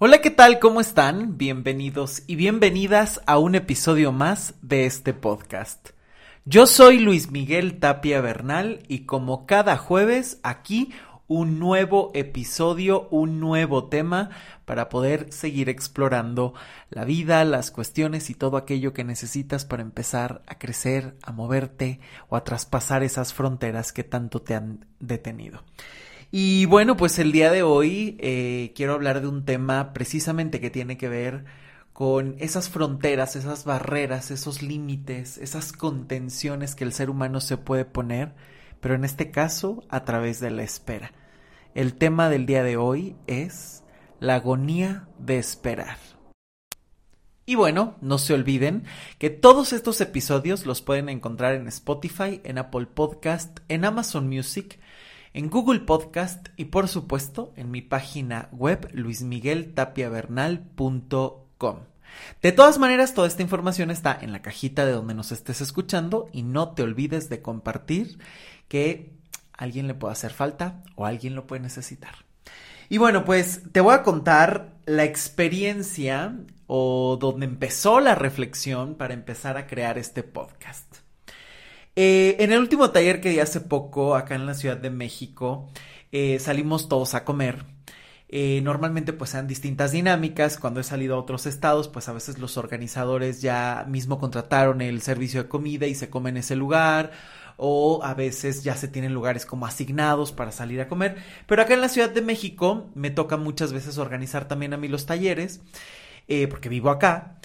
Hola, ¿qué tal? ¿Cómo están? Bienvenidos y bienvenidas a un episodio más de este podcast. Yo soy Luis Miguel Tapia Bernal y como cada jueves aquí un nuevo episodio, un nuevo tema para poder seguir explorando la vida, las cuestiones y todo aquello que necesitas para empezar a crecer, a moverte o a traspasar esas fronteras que tanto te han detenido. Y bueno, pues el día de hoy eh, quiero hablar de un tema precisamente que tiene que ver con esas fronteras, esas barreras, esos límites, esas contenciones que el ser humano se puede poner, pero en este caso a través de la espera. El tema del día de hoy es la agonía de esperar. Y bueno, no se olviden que todos estos episodios los pueden encontrar en Spotify, en Apple Podcast, en Amazon Music, en Google Podcast y por supuesto en mi página web luismigueltapiavernal.com. De todas maneras, toda esta información está en la cajita de donde nos estés escuchando y no te olvides de compartir que alguien le puede hacer falta o alguien lo puede necesitar. Y bueno, pues te voy a contar la experiencia o donde empezó la reflexión para empezar a crear este podcast. Eh, en el último taller que di hace poco, acá en la Ciudad de México, eh, salimos todos a comer. Eh, normalmente pues sean distintas dinámicas. Cuando he salido a otros estados, pues a veces los organizadores ya mismo contrataron el servicio de comida y se come en ese lugar. O a veces ya se tienen lugares como asignados para salir a comer. Pero acá en la Ciudad de México me toca muchas veces organizar también a mí los talleres. porque vivo acá.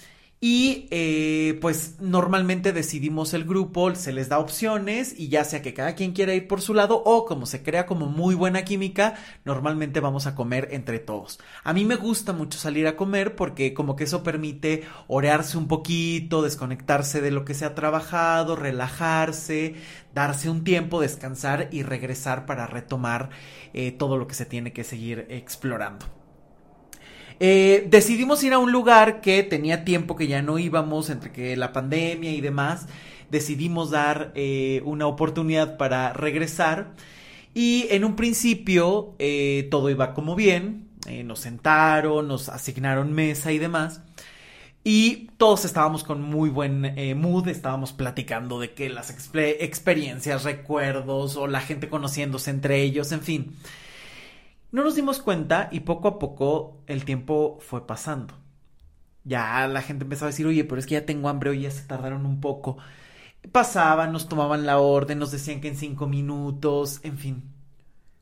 Y eh, pues normalmente decidimos el grupo, se les da opciones y ya sea que cada quien quiera ir por su lado o como se crea como muy buena química, normalmente vamos a comer entre todos. A mí me gusta mucho salir a comer porque como que eso permite orearse un poquito, desconectarse de lo que se ha trabajado, relajarse, darse un tiempo, descansar y regresar para retomar eh, todo lo que se tiene que seguir explorando. Eh, decidimos ir a un lugar que tenía tiempo que ya no íbamos, entre que la pandemia y demás. Decidimos dar eh, una oportunidad para regresar. Y en un principio eh, todo iba como bien. nos sentaron, nos asignaron mesa y demás. Y todos estábamos con muy buen mood, estábamos platicando de que las experiencias, recuerdos o la gente conociéndose entre ellos, en fin. No nos dimos cuenta y poco a poco el tiempo fue pasando. Ya la gente empezaba a decir, oye, pero es que ya tengo hambre, oye, ya se tardaron un poco. Pasaban, nos tomaban la orden, nos decían que en cinco minutos, en fin.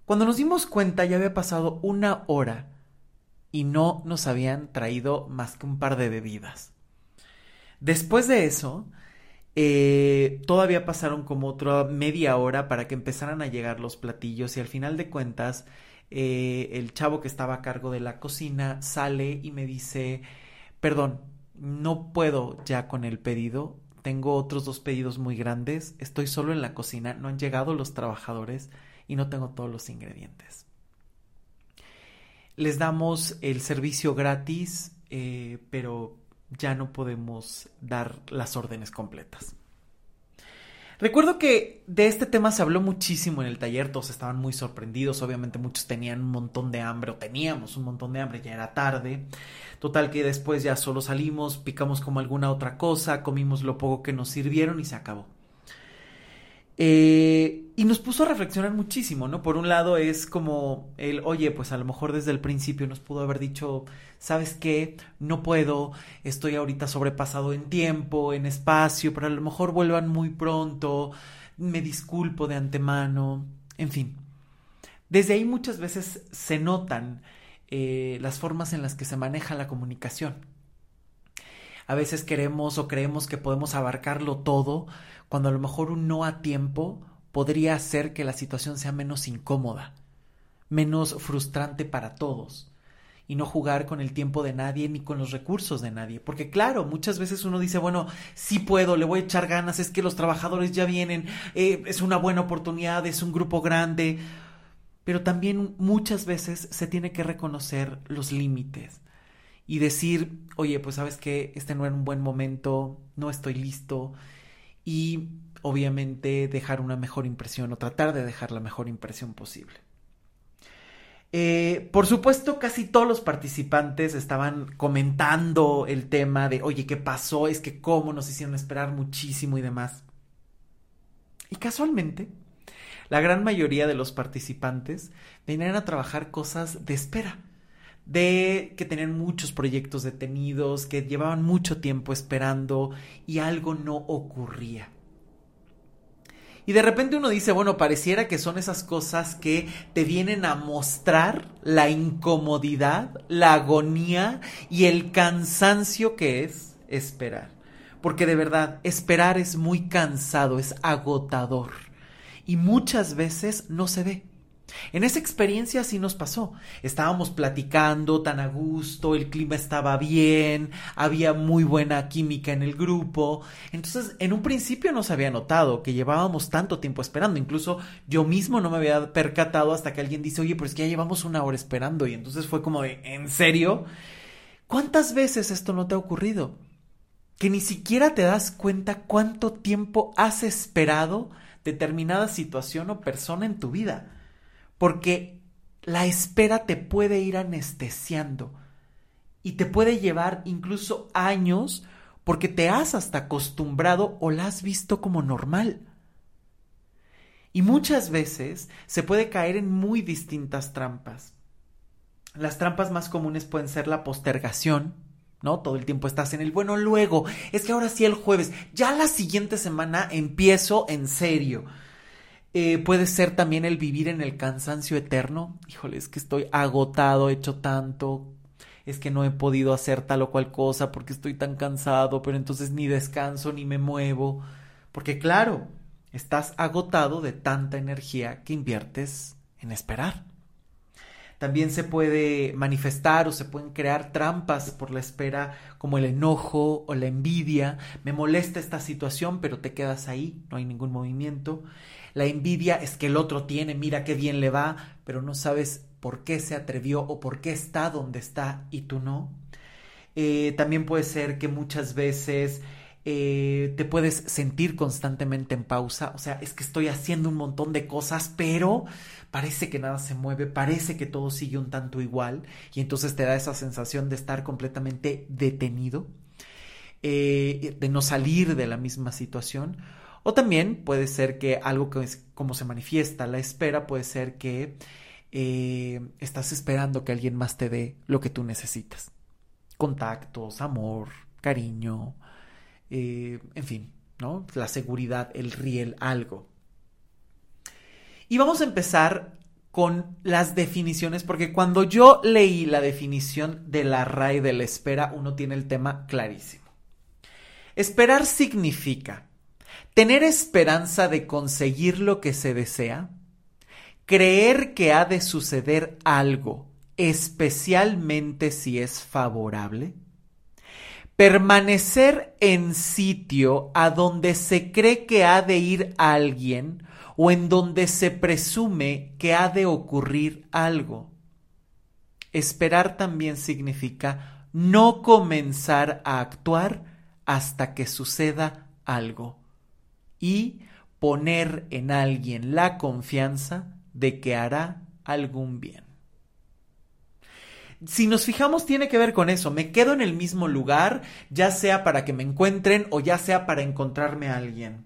Cuando nos dimos cuenta ya había pasado una hora y no nos habían traído más que un par de bebidas. Después de eso, eh, todavía pasaron como otra media hora para que empezaran a llegar los platillos y al final de cuentas eh, el chavo que estaba a cargo de la cocina sale y me dice, perdón, no puedo ya con el pedido, tengo otros dos pedidos muy grandes, estoy solo en la cocina, no han llegado los trabajadores y no tengo todos los ingredientes. Les damos el servicio gratis, eh, pero ya no podemos dar las órdenes completas. Recuerdo que de este tema se habló muchísimo en el taller, todos estaban muy sorprendidos, obviamente muchos tenían un montón de hambre o teníamos un montón de hambre, ya era tarde. Total que después ya solo salimos, picamos como alguna otra cosa, comimos lo poco que nos sirvieron y se acabó. Eh, y nos puso a reflexionar muchísimo, ¿no? Por un lado es como el, oye, pues a lo mejor desde el principio nos pudo haber dicho, ¿sabes qué? No puedo, estoy ahorita sobrepasado en tiempo, en espacio, pero a lo mejor vuelvan muy pronto, me disculpo de antemano, en fin. Desde ahí muchas veces se notan eh, las formas en las que se maneja la comunicación. A veces queremos o creemos que podemos abarcarlo todo, cuando a lo mejor un no a tiempo podría hacer que la situación sea menos incómoda, menos frustrante para todos y no jugar con el tiempo de nadie ni con los recursos de nadie. Porque claro, muchas veces uno dice, bueno, sí puedo, le voy a echar ganas, es que los trabajadores ya vienen, eh, es una buena oportunidad, es un grupo grande. Pero también muchas veces se tiene que reconocer los límites y decir, oye, pues sabes que este no era un buen momento, no estoy listo, y obviamente dejar una mejor impresión o tratar de dejar la mejor impresión posible. Eh, por supuesto, casi todos los participantes estaban comentando el tema de, oye, ¿qué pasó? Es que cómo nos hicieron esperar muchísimo y demás. Y casualmente, la gran mayoría de los participantes venían a trabajar cosas de espera, de que tenían muchos proyectos detenidos, que llevaban mucho tiempo esperando y algo no ocurría. Y de repente uno dice, bueno, pareciera que son esas cosas que te vienen a mostrar la incomodidad, la agonía y el cansancio que es esperar. Porque de verdad, esperar es muy cansado, es agotador. Y muchas veces no se ve. En esa experiencia sí nos pasó. Estábamos platicando tan a gusto, el clima estaba bien, había muy buena química en el grupo. Entonces, en un principio no se había notado que llevábamos tanto tiempo esperando. Incluso yo mismo no me había percatado hasta que alguien dice, oye, pero es que ya llevamos una hora esperando. Y entonces fue como de, ¿en serio? ¿Cuántas veces esto no te ha ocurrido? Que ni siquiera te das cuenta cuánto tiempo has esperado determinada situación o persona en tu vida porque la espera te puede ir anestesiando y te puede llevar incluso años porque te has hasta acostumbrado o la has visto como normal. Y muchas veces se puede caer en muy distintas trampas. Las trampas más comunes pueden ser la postergación, ¿no? Todo el tiempo estás en el bueno, luego, es que ahora sí el jueves, ya la siguiente semana empiezo en serio. Eh, puede ser también el vivir en el cansancio eterno. Híjole, es que estoy agotado, he hecho tanto, es que no he podido hacer tal o cual cosa porque estoy tan cansado, pero entonces ni descanso ni me muevo. Porque claro, estás agotado de tanta energía que inviertes en esperar. También se puede manifestar o se pueden crear trampas por la espera como el enojo o la envidia. Me molesta esta situación, pero te quedas ahí, no hay ningún movimiento. La envidia es que el otro tiene, mira qué bien le va, pero no sabes por qué se atrevió o por qué está donde está y tú no. Eh, también puede ser que muchas veces eh, te puedes sentir constantemente en pausa, o sea, es que estoy haciendo un montón de cosas, pero parece que nada se mueve, parece que todo sigue un tanto igual y entonces te da esa sensación de estar completamente detenido, eh, de no salir de la misma situación o también puede ser que algo que es como se manifiesta la espera puede ser que eh, estás esperando que alguien más te dé lo que tú necesitas. Contactos, amor, cariño, eh, en fin, ¿no? La seguridad, el riel, algo. Y vamos a empezar con las definiciones, porque cuando yo leí la definición de la RAI de la espera, uno tiene el tema clarísimo. Esperar significa tener esperanza de conseguir lo que se desea, creer que ha de suceder algo, especialmente si es favorable, permanecer en sitio a donde se cree que ha de ir alguien o en donde se presume que ha de ocurrir algo. Esperar también significa no comenzar a actuar hasta que suceda algo y poner en alguien la confianza de que hará algún bien. Si nos fijamos, tiene que ver con eso. Me quedo en el mismo lugar, ya sea para que me encuentren o ya sea para encontrarme a alguien.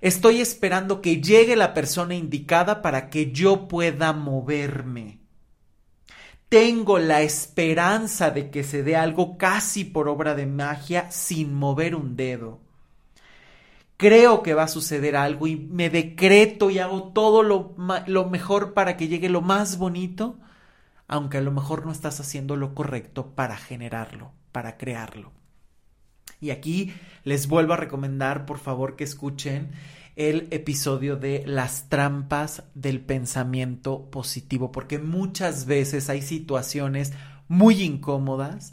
Estoy esperando que llegue la persona indicada para que yo pueda moverme. Tengo la esperanza de que se dé algo casi por obra de magia sin mover un dedo creo que va a suceder algo y me decreto y hago todo lo, lo, mejor para que llegue lo más bonito, aunque a lo mejor no estás haciendo lo correcto para generarlo, para crearlo. Y aquí les vuelvo a recomendar, por favor, que escuchen el episodio de las trampas del pensamiento positivo, porque muchas veces hay situaciones muy incómodas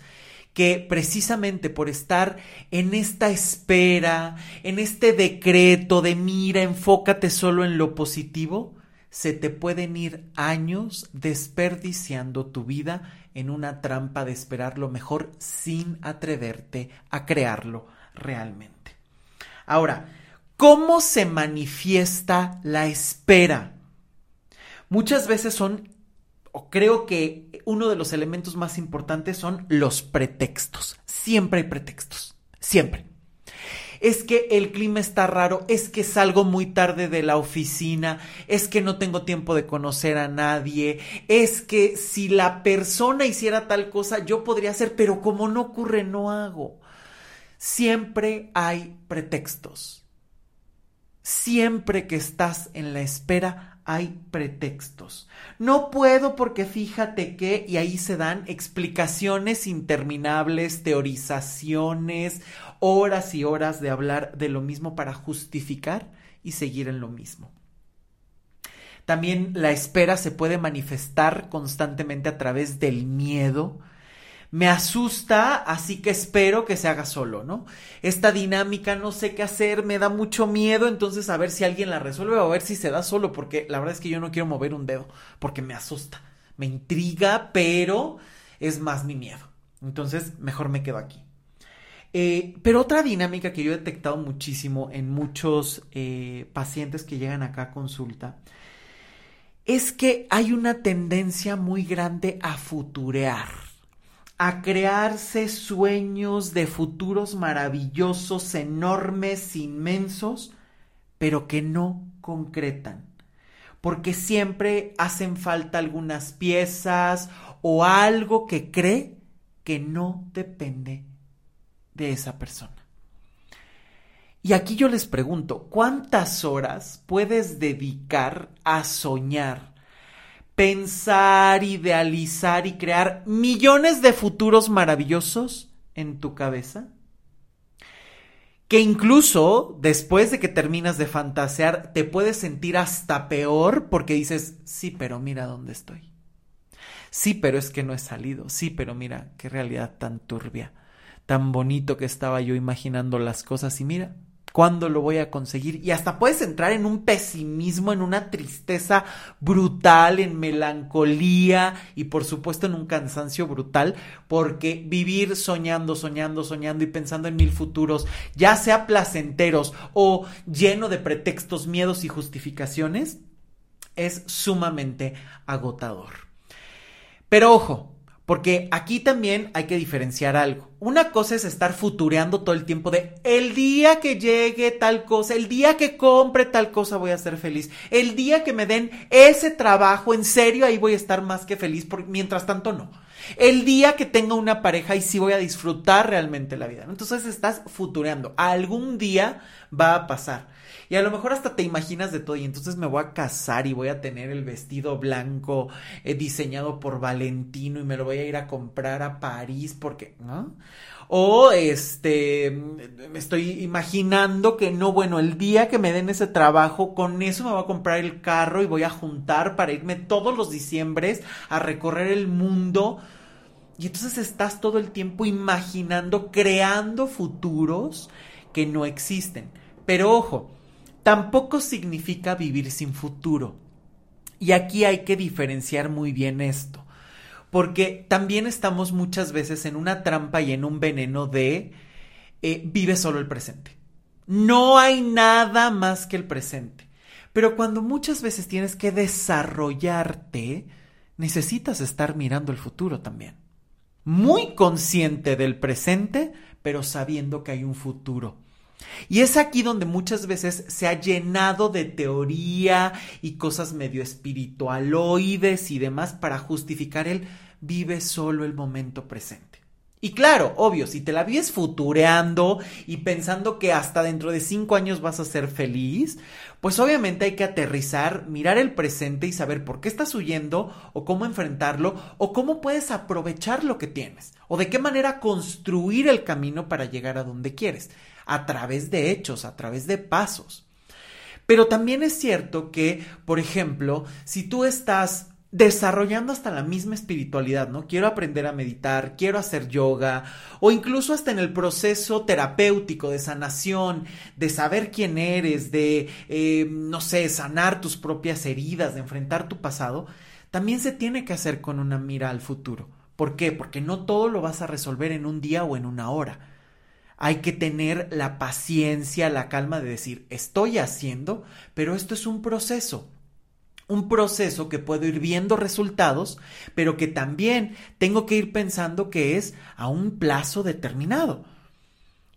que precisamente por estar en esta espera, en este decreto de mira, enfócate solo en lo positivo, se te pueden ir años desperdiciando tu vida en una trampa de esperar lo mejor sin atreverte a crearlo realmente. Ahora, ¿cómo se manifiesta la espera? Muchas veces son o creo que uno de los elementos más importantes son los pretextos. Siempre hay pretextos, siempre. Es que el clima está raro, es que salgo muy tarde de la oficina, es que no tengo tiempo de conocer a nadie, es que si la persona hiciera tal cosa yo podría hacer, pero como no ocurre no hago. Siempre hay pretextos. Siempre que estás en la espera hay pretextos. No puedo porque fíjate que, y ahí se dan explicaciones interminables, teorizaciones, horas y horas de hablar de lo mismo para justificar y seguir en lo mismo. También la espera se puede manifestar constantemente a través del miedo, me asusta, así que espero que se haga solo, ¿no? Esta dinámica no sé qué hacer, me da mucho miedo, entonces a ver si alguien la resuelve o a ver si se da solo, porque la verdad es que yo no quiero mover un dedo, porque me asusta, me intriga, pero es más mi miedo. Entonces, mejor me quedo aquí. Eh, pero otra dinámica que yo he detectado muchísimo en muchos eh, pacientes que llegan acá a consulta es que hay una tendencia muy grande a futurear a crearse sueños de futuros maravillosos, enormes, inmensos, pero que no concretan. Porque siempre hacen falta algunas piezas o algo que cree que no depende de esa persona. Y aquí yo les pregunto, ¿cuántas horas puedes dedicar a soñar pensar, idealizar y crear millones de futuros maravillosos en tu cabeza? Que incluso después de que terminas de fantasear te puedes sentir hasta peor porque dices, sí, pero mira dónde estoy. Sí, pero es que no he salido. Sí, pero mira, qué realidad tan turbia. Tan bonito que estaba yo imaginando las cosas y mira, ¿Cuándo lo voy a conseguir? Y hasta puedes entrar en un pesimismo, en una tristeza brutal, en melancolía y por supuesto en un cansancio brutal, porque vivir soñando, soñando, soñando y pensando en mil futuros, ya sea placenteros o lleno de pretextos, miedos y justificaciones, es sumamente agotador. Pero ojo, porque aquí también hay que diferenciar algo. Una cosa es estar futureando todo el tiempo de el día que llegue tal cosa, el día que compre tal cosa voy a ser feliz, el día que me den ese trabajo, en serio ahí voy a estar más que feliz, porque mientras tanto no. El día que tenga una pareja y sí voy a disfrutar realmente la vida. Entonces estás futureando. Algún día va a pasar. Y a lo mejor hasta te imaginas de todo y entonces me voy a casar y voy a tener el vestido blanco eh, diseñado por Valentino y me lo voy a ir a comprar a París porque, ¿no? O este, me estoy imaginando que no, bueno, el día que me den ese trabajo, con eso me voy a comprar el carro y voy a juntar para irme todos los diciembres a recorrer el mundo. Y entonces estás todo el tiempo imaginando, creando futuros que no existen. Pero ojo, tampoco significa vivir sin futuro. Y aquí hay que diferenciar muy bien esto, porque también estamos muchas veces en una trampa y en un veneno de eh, vive solo el presente. No hay nada más que el presente. Pero cuando muchas veces tienes que desarrollarte, necesitas estar mirando el futuro también. Muy consciente del presente, pero sabiendo que hay un futuro. Y es aquí donde muchas veces se ha llenado de teoría y cosas medio espiritualoides y demás para justificar el vive solo el momento presente. Y claro, obvio, si te la vives futureando y pensando que hasta dentro de cinco años vas a ser feliz, pues obviamente hay que aterrizar, mirar el presente y saber por qué estás huyendo o cómo enfrentarlo o cómo puedes aprovechar lo que tienes o de qué manera construir el camino para llegar a donde quieres a través de hechos, a través de pasos. Pero también es cierto que, por ejemplo, si tú estás desarrollando hasta la misma espiritualidad, ¿no? Quiero aprender a meditar, quiero hacer yoga, o incluso hasta en el proceso terapéutico de sanación, de saber quién eres, de, eh, no sé, sanar tus propias heridas, de enfrentar tu pasado, también se tiene que hacer con una mira al futuro. ¿Por qué? Porque no todo lo vas a resolver en un día o en una hora hay que tener la paciencia, la calma de decir, estoy haciendo, pero esto es un proceso. Un proceso que puedo ir viendo resultados, pero que también tengo que ir pensando que es a un plazo determinado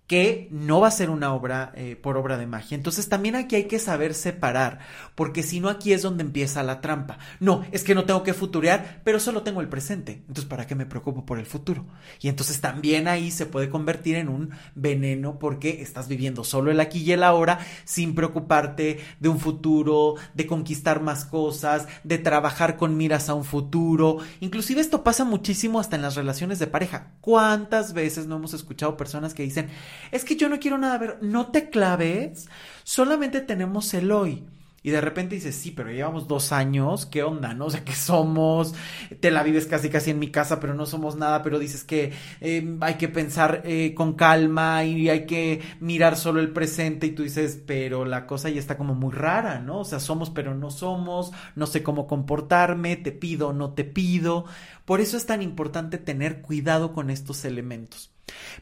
que no va a ser una obra eh, por obra de magia. Entonces también aquí hay que saber separar, porque si no aquí es donde empieza la trampa. No, es que no tengo que futurear, pero solo tengo el presente. Entonces, ¿para qué me preocupo por el futuro? Y entonces también ahí se puede convertir en un veneno porque estás viviendo solo el aquí y el ahora sin preocuparte de un futuro, de conquistar más cosas, de trabajar con miras a un futuro. Inclusive esto pasa muchísimo hasta en las relaciones de pareja. ¿Cuántas veces no hemos escuchado personas que dicen, es que yo no quiero nada ver, no te claves, solamente tenemos el hoy. Y de repente dices, sí, pero llevamos dos años, ¿qué onda? ¿No? O sea, ¿qué somos? Te la vives casi casi en mi casa, pero no somos nada, pero dices que eh, hay que pensar eh, con calma y hay que mirar solo el presente y tú dices, pero la cosa ya está como muy rara, ¿no? O sea, somos pero no somos, no sé cómo comportarme, te pido no te pido. Por eso es tan importante tener cuidado con estos elementos.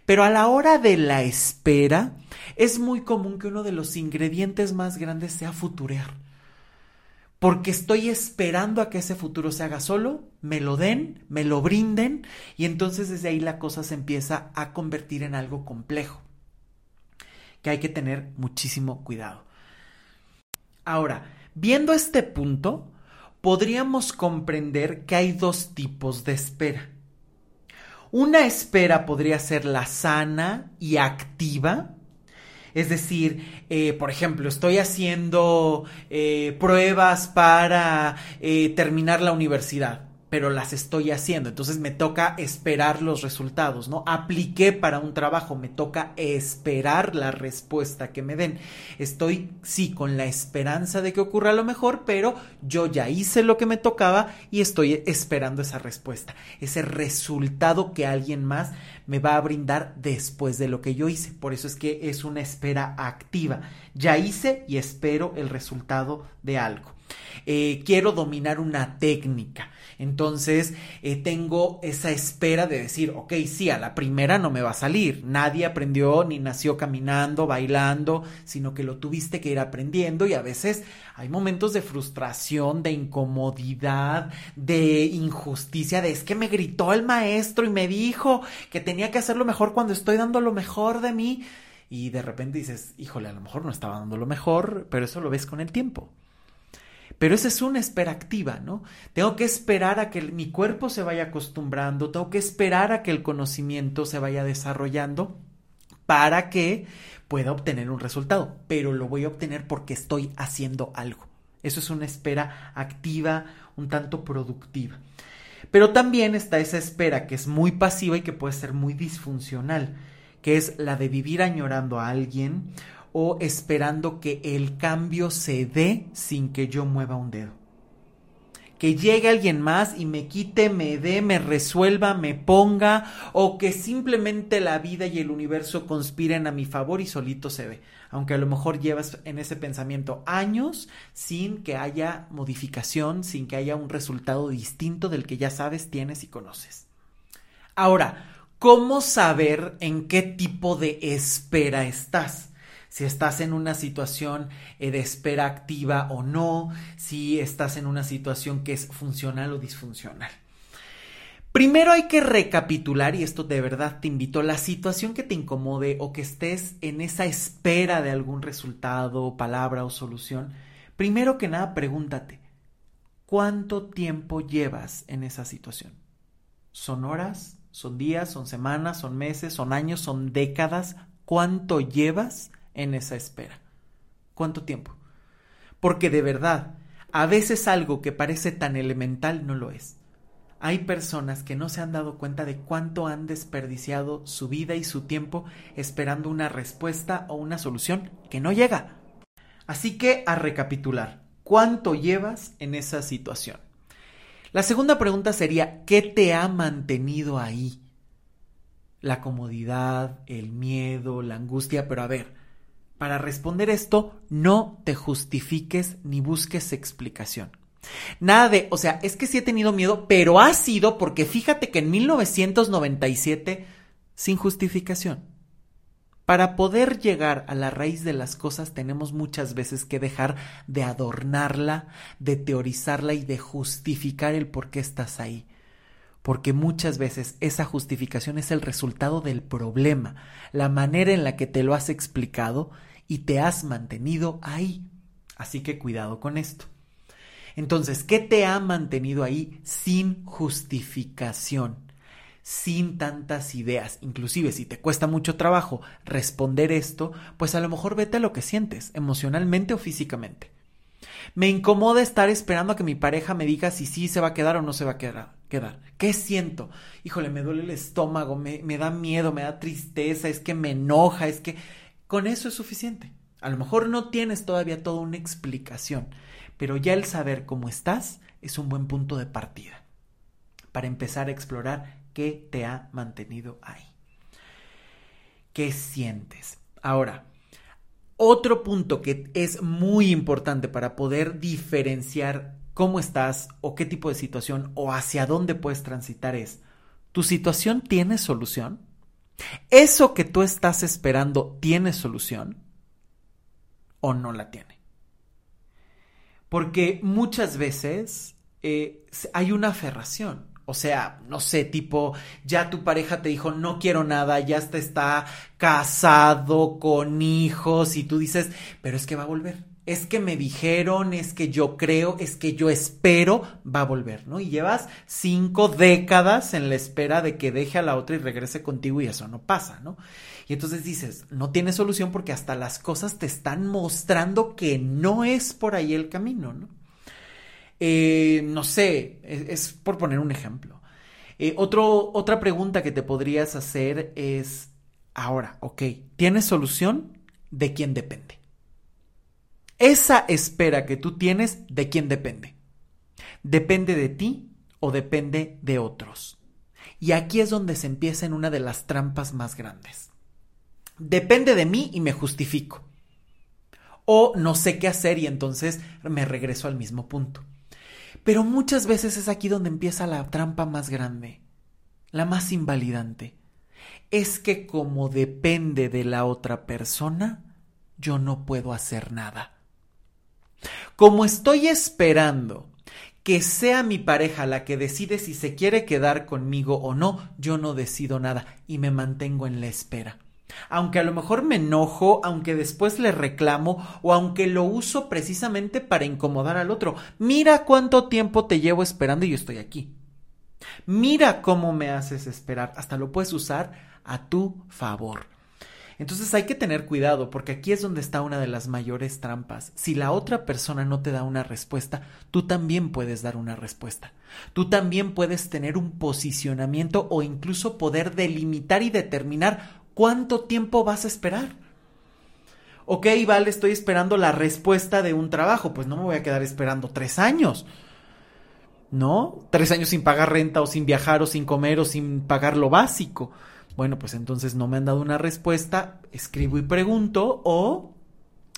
Pero a la hora de la espera, es muy común que uno de los ingredientes más grandes sea futurear. Porque estoy esperando a que ese futuro se haga solo, me lo den, me lo brinden, y entonces desde ahí la cosa se empieza a convertir en algo complejo, que hay que tener muchísimo cuidado. Ahora, viendo este punto, podríamos comprender que hay dos tipos de espera. Una espera podría ser la sana y activa. Es decir, eh, por ejemplo, estoy haciendo eh, pruebas para eh, terminar la universidad pero las estoy haciendo. Entonces me toca esperar los resultados, ¿no? Apliqué para un trabajo, me toca esperar la respuesta que me den. Estoy, sí, con la esperanza de que ocurra lo mejor, pero yo ya hice lo que me tocaba y estoy esperando esa respuesta, ese resultado que alguien más me va a brindar después de lo que yo hice. Por eso es que es una espera activa. Ya hice y espero el resultado de algo. Eh, quiero dominar una técnica. Entonces eh, tengo esa espera de decir, ok, sí, a la primera no me va a salir. Nadie aprendió ni nació caminando, bailando, sino que lo tuviste que ir aprendiendo y a veces hay momentos de frustración, de incomodidad, de injusticia, de es que me gritó el maestro y me dijo que tenía que hacerlo mejor cuando estoy dando lo mejor de mí. Y de repente dices, híjole, a lo mejor no estaba dando lo mejor, pero eso lo ves con el tiempo. Pero esa es una espera activa, ¿no? Tengo que esperar a que mi cuerpo se vaya acostumbrando, tengo que esperar a que el conocimiento se vaya desarrollando para que pueda obtener un resultado, pero lo voy a obtener porque estoy haciendo algo. Eso es una espera activa, un tanto productiva. Pero también está esa espera que es muy pasiva y que puede ser muy disfuncional, que es la de vivir añorando a alguien o esperando que el cambio se dé sin que yo mueva un dedo. Que llegue alguien más y me quite, me dé, me resuelva, me ponga, o que simplemente la vida y el universo conspiren a mi favor y solito se ve. Aunque a lo mejor llevas en ese pensamiento años sin que haya modificación, sin que haya un resultado distinto del que ya sabes, tienes y conoces. Ahora, ¿cómo saber en qué tipo de espera estás? Si estás en una situación eh, de espera activa o no, si estás en una situación que es funcional o disfuncional. Primero hay que recapitular, y esto de verdad te invito, la situación que te incomode o que estés en esa espera de algún resultado, palabra o solución. Primero que nada, pregúntate, ¿cuánto tiempo llevas en esa situación? ¿Son horas? ¿Son días? ¿Son semanas? ¿Son meses? ¿Son años? ¿Son décadas? ¿Cuánto llevas en esa espera. ¿Cuánto tiempo? Porque de verdad, a veces algo que parece tan elemental no lo es. Hay personas que no se han dado cuenta de cuánto han desperdiciado su vida y su tiempo esperando una respuesta o una solución que no llega. Así que a recapitular, ¿cuánto llevas en esa situación? La segunda pregunta sería, ¿qué te ha mantenido ahí? La comodidad, el miedo, la angustia, pero a ver, para responder esto, no te justifiques ni busques explicación. Nada de, o sea, es que sí he tenido miedo, pero ha sido porque fíjate que en 1997, sin justificación. Para poder llegar a la raíz de las cosas tenemos muchas veces que dejar de adornarla, de teorizarla y de justificar el por qué estás ahí. Porque muchas veces esa justificación es el resultado del problema, la manera en la que te lo has explicado y te has mantenido ahí. Así que cuidado con esto. Entonces, ¿qué te ha mantenido ahí sin justificación? sin tantas ideas. Inclusive si te cuesta mucho trabajo responder esto, pues a lo mejor vete a lo que sientes, emocionalmente o físicamente. Me incomoda estar esperando a que mi pareja me diga si sí se va a quedar o no se va a quedar. ¿Qué siento? Híjole, me duele el estómago, me da miedo, me da tristeza, es que me enoja, es que... Con eso es suficiente. A lo mejor no tienes todavía toda una explicación, pero ya el saber cómo estás es un buen punto de partida para empezar a explorar qué te ha mantenido ahí. ¿Qué sientes? Ahora, otro punto que es muy importante para poder diferenciar cómo estás o qué tipo de situación o hacia dónde puedes transitar es, ¿tu situación tiene solución? ¿Eso que tú estás esperando tiene solución o no la tiene? Porque muchas veces eh, hay una aferración. O sea, no sé, tipo, ya tu pareja te dijo, no quiero nada, ya te está casado con hijos y tú dices, pero es que va a volver. Es que me dijeron, es que yo creo, es que yo espero, va a volver, ¿no? Y llevas cinco décadas en la espera de que deje a la otra y regrese contigo y eso no pasa, ¿no? Y entonces dices, no tiene solución porque hasta las cosas te están mostrando que no es por ahí el camino, ¿no? Eh, no sé, es, por poner un ejemplo. Eh, otra pregunta que te podrías hacer es, ahora, ok, ¿tienes solución? ¿De quién depende? Esa espera que tú tienes, ¿de quién depende? ¿Depende de ti o depende de otros? Y aquí es donde se empieza en una de las trampas más grandes. Depende de mí y me justifico. O no sé qué hacer y entonces me regreso al mismo punto. Pero muchas veces es aquí donde empieza la trampa más grande, la más invalidante. Es que como depende de la otra persona, yo no puedo hacer nada. Como estoy esperando que sea mi pareja la que decide si se quiere quedar conmigo o no, yo no decido nada y me mantengo en la espera aunque a lo mejor me enojo, aunque después le reclamo o aunque lo uso precisamente para incomodar al otro. Mira cuánto tiempo te llevo esperando y yo estoy aquí. Mira cómo me haces esperar. Hasta lo puedes usar a tu favor. Entonces hay que tener cuidado porque aquí es donde está una de las mayores trampas. Si la otra persona no te da una respuesta, tú también puedes dar una respuesta. Tú también puedes tener un posicionamiento o incluso poder delimitar y determinar ¿Cuánto tiempo vas a esperar? Ok, vale, estoy esperando la respuesta de un trabajo. Pues no me voy a quedar esperando tres años. ¿No? Tres años sin pagar renta o sin viajar o sin comer o sin pagar lo básico. Bueno, pues entonces no me han dado una respuesta, escribo y pregunto o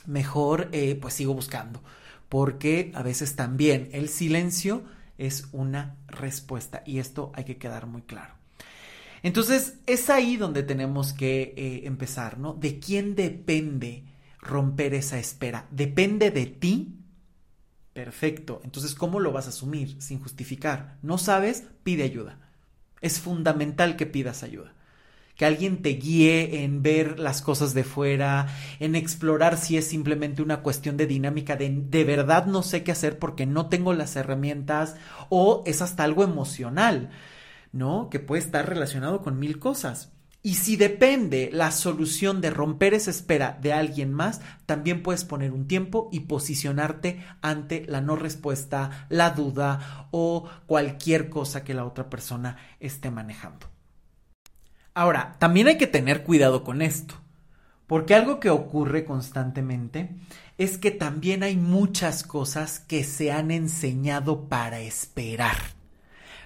mejor eh, pues sigo buscando. Porque a veces también el silencio es una respuesta y esto hay que quedar muy claro. Entonces, es ahí donde tenemos que eh, empezar, ¿no? ¿De quién depende romper esa espera? ¿Depende de ti? Perfecto. Entonces, ¿cómo lo vas a asumir? Sin justificar. ¿No sabes? Pide ayuda. Es fundamental que pidas ayuda. Que alguien te guíe en ver las cosas de fuera, en explorar si es simplemente una cuestión de dinámica, de de verdad no sé qué hacer porque no tengo las herramientas o es hasta algo emocional ¿no? Que puede estar relacionado con mil cosas. Y si depende la solución de romper esa espera de alguien más, también puedes poner un tiempo y posicionarte ante la no respuesta, la duda o cualquier cosa que la otra persona esté manejando. Ahora, también hay que tener cuidado con esto, porque algo que ocurre constantemente es que también hay muchas cosas que se han enseñado para esperar.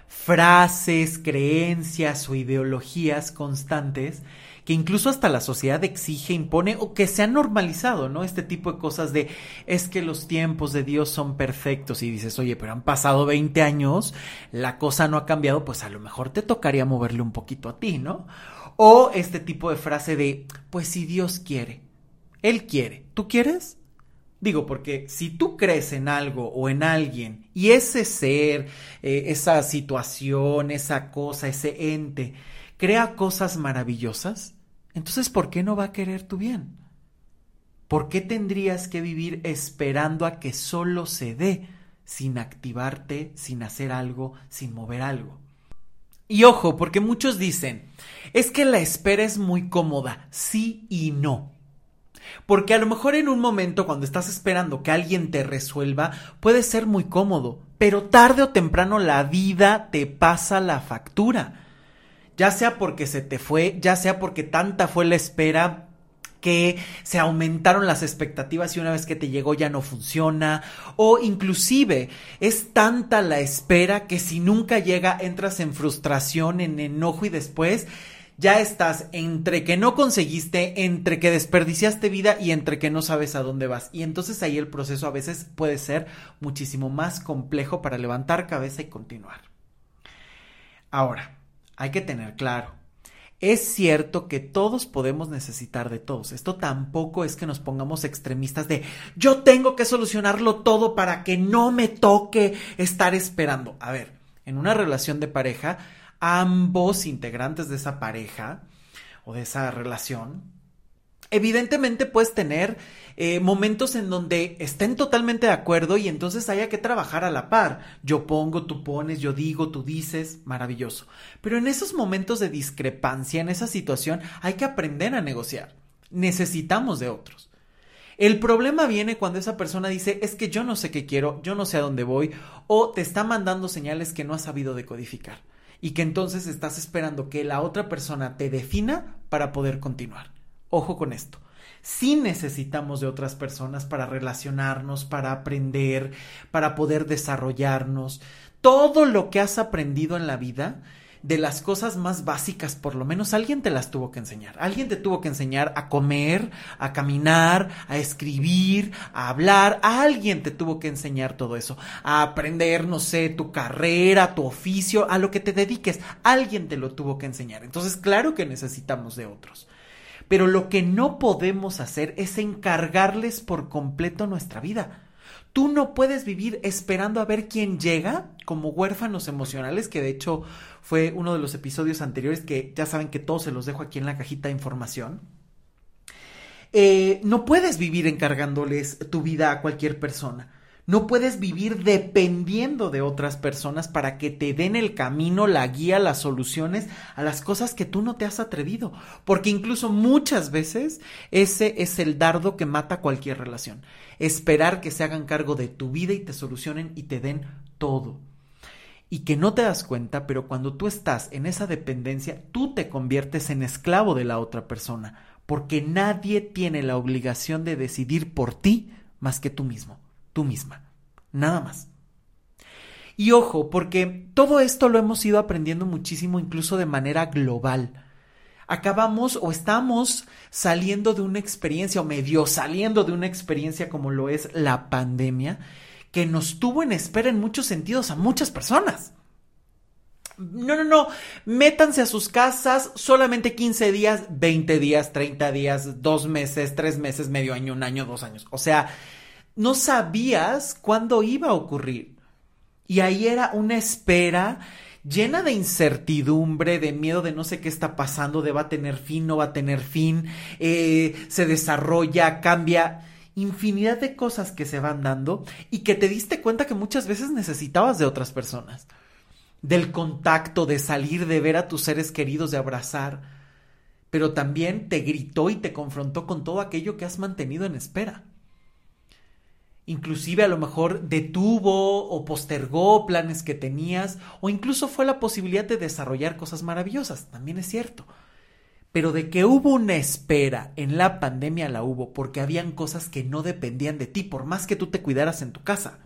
Frases, creencias o ideologías constantes que incluso hasta la sociedad exige, impone o que se han normalizado, ¿no? Este tipo de cosas de es que los tiempos de Dios son perfectos y dices, oye, pero han pasado 20 años, la cosa no ha cambiado, pues a lo mejor te tocaría moverle un poquito a ti, ¿no? O este tipo de frase de, pues si Dios quiere, Él quiere, ¿tú quieres? Digo, porque si tú crees en algo o en alguien y ese ser, eh, esa situación, esa cosa, ese ente, crea cosas maravillosas, entonces ¿por qué no va a querer tu bien? ¿Por qué tendrías que vivir esperando a que solo se dé, sin activarte, sin hacer algo, sin mover algo? Y ojo, porque muchos dicen, es que la espera es muy cómoda, sí y no. Porque a lo mejor en un momento cuando estás esperando que alguien te resuelva puede ser muy cómodo, pero tarde o temprano la vida te pasa la factura. Ya sea porque se te fue, ya sea porque tanta fue la espera que se aumentaron las expectativas y una vez que te llegó ya no funciona o inclusive es tanta la espera que si nunca llega entras en frustración, en enojo y después ya estás entre que no conseguiste, entre que desperdiciaste vida y entre que no sabes a dónde vas. Y entonces ahí el proceso a veces puede ser muchísimo más complejo para levantar cabeza y continuar. Ahora, hay que tener claro, es cierto que todos podemos necesitar de todos. Esto tampoco es que nos pongamos extremistas de yo tengo que solucionarlo todo para que no me toque estar esperando. A ver, en una relación de pareja, ambos integrantes de esa pareja o de esa relación, evidentemente puedes tener eh, momentos en donde estén totalmente de acuerdo y entonces haya que trabajar a la par. Yo pongo, tú pones, yo digo, tú dices, maravilloso. Pero en esos momentos de discrepancia, en esa situación, hay que aprender a negociar. Necesitamos de otros. El problema viene cuando esa persona dice, es que yo no sé qué quiero, yo no sé a dónde voy, o te está mandando señales que no has sabido decodificar y que entonces estás esperando que la otra persona te defina para poder continuar. Ojo con esto. Sí necesitamos de otras personas para relacionarnos, para aprender, para poder desarrollarnos. Todo lo que has aprendido en la vida de las cosas más básicas, por lo menos alguien te las tuvo que enseñar. Alguien te tuvo que enseñar a comer, a caminar, a escribir, a hablar. Alguien te tuvo que enseñar todo eso. A aprender, no sé, tu carrera, tu oficio, a lo que te dediques. Alguien te lo tuvo que enseñar. Entonces, claro que necesitamos de otros. Pero lo que no podemos hacer es encargarles por completo nuestra vida. Tú no puedes vivir esperando a ver quién llega como huérfanos emocionales, que de hecho fue uno de los episodios anteriores que ya saben que todos se los dejo aquí en la cajita de información. Eh, no puedes vivir encargándoles tu vida a cualquier persona. No puedes vivir dependiendo de otras personas para que te den el camino, la guía, las soluciones a las cosas que tú no te has atrevido. Porque incluso muchas veces ese es el dardo que mata cualquier relación. Esperar que se hagan cargo de tu vida y te solucionen y te den todo. Y que no te das cuenta, pero cuando tú estás en esa dependencia, tú te conviertes en esclavo de la otra persona. Porque nadie tiene la obligación de decidir por ti más que tú mismo tú misma. Nada más. Y ojo, porque todo esto lo hemos ido aprendiendo muchísimo incluso de manera global. Acabamos o estamos saliendo de una experiencia o medio saliendo de una experiencia como lo es la pandemia que nos tuvo en espera en muchos sentidos a muchas personas. No, no, no, métanse a sus casas solamente 15 días, 20 días, 30 días, 2 meses, 3 meses, medio año, un año, dos años. O sea, no sabías cuándo iba a ocurrir. Y ahí era una espera llena de incertidumbre, de miedo de no sé qué está pasando, de va a tener fin, no va a tener fin, eh, se desarrolla, cambia, infinidad de cosas que se van dando y que te diste cuenta que muchas veces necesitabas de otras personas, del contacto, de salir, de ver a tus seres queridos, de abrazar, pero también te gritó y te confrontó con todo aquello que has mantenido en espera inclusive a lo mejor detuvo o postergó planes que tenías o incluso fue la posibilidad de desarrollar cosas maravillosas, también es cierto. Pero de que hubo una espera en la pandemia la hubo porque habían cosas que no dependían de ti, por más que tú te cuidaras en tu casa.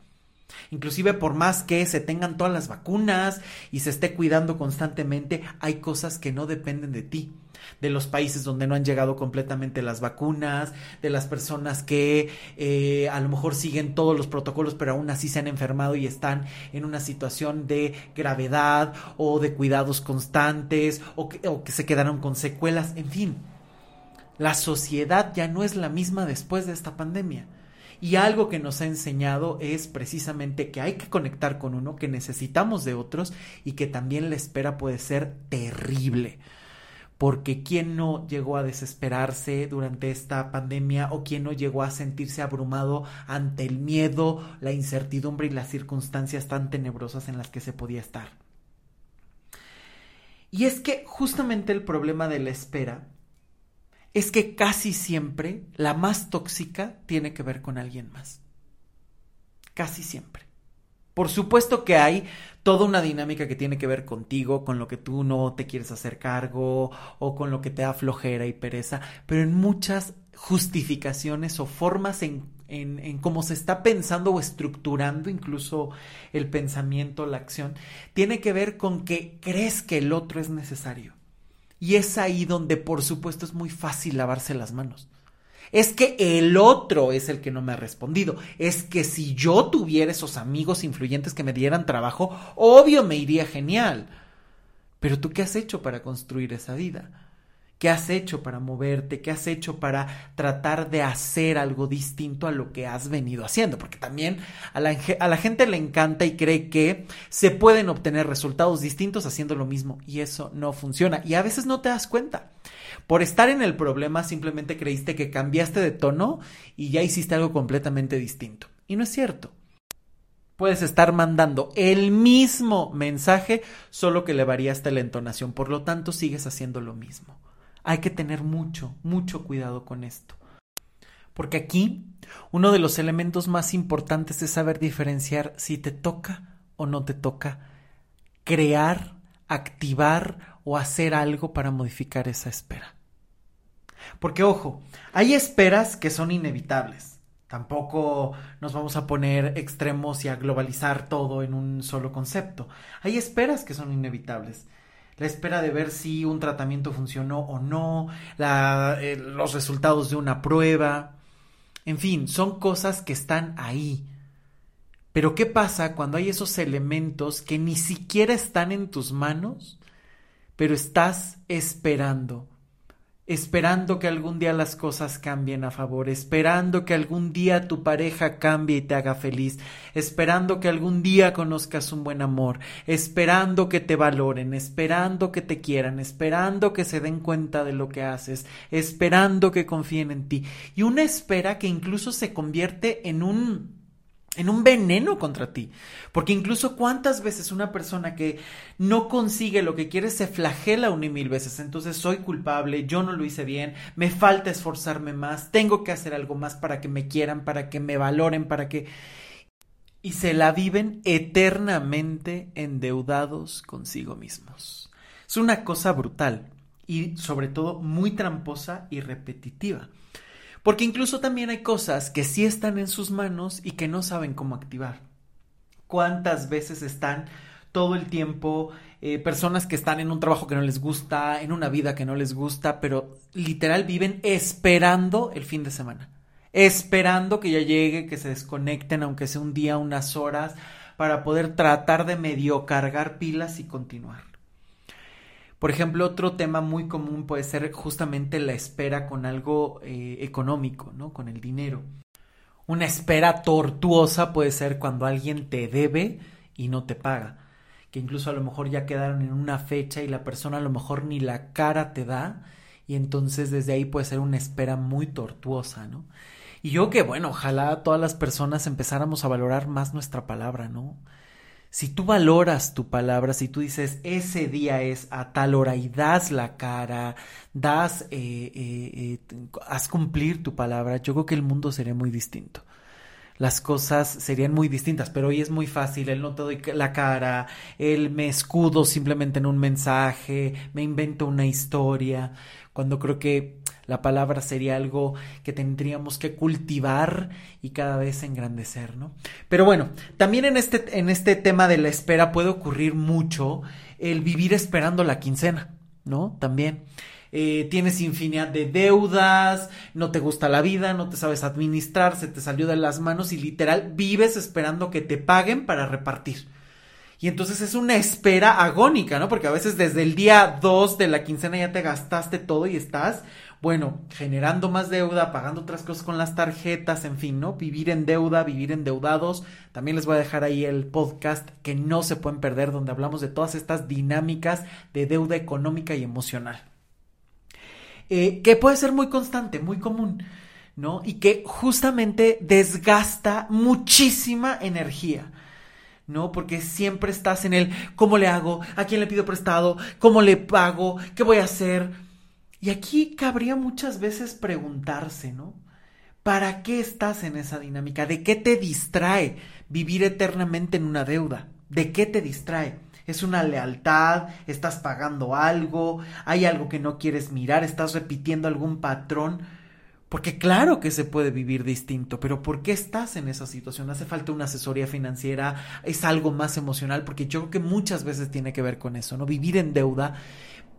Inclusive por más que se tengan todas las vacunas y se esté cuidando constantemente, hay cosas que no dependen de ti. De los países donde no han llegado completamente las vacunas, de las personas que eh, a lo mejor siguen todos los protocolos pero aún así se han enfermado y están en una situación de gravedad o de cuidados constantes o que, o que se quedaron con secuelas, en fin. La sociedad ya no es la misma después de esta pandemia. Y algo que nos ha enseñado es precisamente que hay que conectar con uno, que necesitamos de otros y que también la espera puede ser terrible. Porque quién no llegó a desesperarse durante esta pandemia o quién no llegó a sentirse abrumado ante el miedo, la incertidumbre y las circunstancias tan tenebrosas en las que se podía estar. Y es que justamente el problema de la espera es que casi siempre la más tóxica tiene que ver con alguien más. Casi siempre. Por supuesto que hay toda una dinámica que tiene que ver contigo, con lo que tú no te quieres hacer cargo o con lo que te da flojera y pereza, pero en muchas justificaciones o formas en, en, en cómo se está pensando o estructurando incluso el pensamiento, la acción, tiene que ver con que crees que el otro es necesario y es ahí donde, por supuesto, es muy fácil lavarse las manos. Es que el otro es el que no me ha respondido. Es que si yo tuviera esos amigos influyentes que me dieran trabajo, obvio me iría genial. Pero tú qué has hecho para construir esa vida? ¿Qué has hecho para moverte? ¿Qué has hecho para tratar de hacer algo distinto a lo que has venido haciendo? Porque también a la, a la, gente le encanta y cree que se pueden obtener resultados distintos haciendo lo mismo y eso no funciona y a veces no te das cuenta. Por estar en el problema simplemente creíste que cambiaste de tono y ya hiciste algo completamente distinto. Y no es cierto. Puedes estar mandando el mismo mensaje, solo que le variaste la entonación, por lo tanto sigues haciendo lo mismo. Hay que tener mucho, mucho cuidado con esto. Porque aquí uno de los elementos más importantes es saber diferenciar si te toca o no te toca crear, activar o hacer algo para modificar esa espera. Porque ojo, hay esperas que son inevitables. Tampoco nos vamos a poner extremos y a globalizar todo en un solo concepto. Hay esperas que son inevitables la espera de ver si un tratamiento funcionó o no, eh, los resultados de una prueba, en fin, son cosas que están ahí. Pero ¿qué pasa cuando hay esos elementos que ni siquiera están en tus manos, pero estás esperando? Esperando que algún día las cosas cambien a favor, esperando que algún día tu pareja cambie y te haga feliz, esperando que algún día conozcas un buen amor, esperando que te valoren, esperando que te quieran, esperando que se den cuenta de lo que haces, esperando que confíen en ti. Y una espera que incluso se convierte en un en un veneno contra ti. Porque incluso cuántas veces una persona que no consigue lo que quiere se flagela una y mil veces. Entonces soy culpable, yo no lo hice bien, me falta esforzarme más, tengo que hacer algo más para que me quieran, para que me valoren, para que... Y se la viven eternamente endeudados consigo mismos. Es una cosa brutal y sobre todo muy tramposa y repetitiva. Porque incluso también hay cosas que sí están en sus manos y que no saben cómo activar. ¿Cuántas veces están todo el tiempo eh, personas que están en un trabajo que no les gusta, en una vida que no les gusta, pero literal viven esperando el fin de semana? Esperando que ya llegue, que se desconecten, aunque sea un día, unas horas, para poder tratar de medio cargar pilas y continuar. Por ejemplo, otro tema muy común puede ser justamente la espera con algo eh, económico, ¿no? Con el dinero. Una espera tortuosa puede ser cuando alguien te debe y no te paga. Que incluso a lo mejor ya quedaron en una fecha y la persona a lo mejor ni la cara te da. Y entonces desde ahí puede ser una espera muy tortuosa, ¿no? Y yo que bueno, ojalá todas las personas empezáramos a valorar más nuestra palabra, ¿no? Si tú valoras tu palabra, si tú dices ese día es a tal hora y das la cara, das, eh, eh, eh, haz cumplir tu palabra, yo creo que el mundo sería muy distinto. Las cosas serían muy distintas, pero hoy es muy fácil, él no te doy la cara, él me escudo simplemente en un mensaje, me invento una historia, cuando creo que La palabra sería algo que tendríamos que cultivar y cada vez engrandecer, ¿no? Pero bueno, también en este, en este tema de la espera puede ocurrir mucho el vivir esperando la quincena, ¿no? También. Eh, tienes infinidad de deudas, no te gusta la vida, no te sabes administrar, se te salió de las manos y literal vives esperando que te paguen para repartir. Y entonces es una espera agónica, ¿no? Porque a veces desde el día 2 de la quincena ya te gastaste todo y estás, bueno, generando más deuda, pagando otras cosas con las tarjetas, en fin, ¿no? Vivir en deuda, vivir endeudados. También les voy a dejar ahí el podcast que no se pueden perder, donde hablamos de todas estas dinámicas de deuda económica y emocional. Eh, que puede ser muy constante, muy común, ¿no? Y que justamente desgasta muchísima energía. ¿no? Porque siempre estás en el ¿cómo le hago? ¿A quién le pido prestado? ¿Cómo le pago? ¿Qué voy a hacer? Y aquí cabría muchas veces preguntarse, ¿no? ¿Para qué estás en esa dinámica? ¿De qué te distrae vivir eternamente en una deuda? ¿De qué te distrae? es una lealtad, estás pagando algo, hay algo que no quieres mirar, estás repitiendo algún patrón. Porque claro que se puede vivir distinto, pero ¿por qué estás en esa situación? ¿Hace falta una asesoría financiera? ¿Es algo más emocional? Porque yo creo que muchas veces tiene que ver con eso, ¿no? Vivir en deuda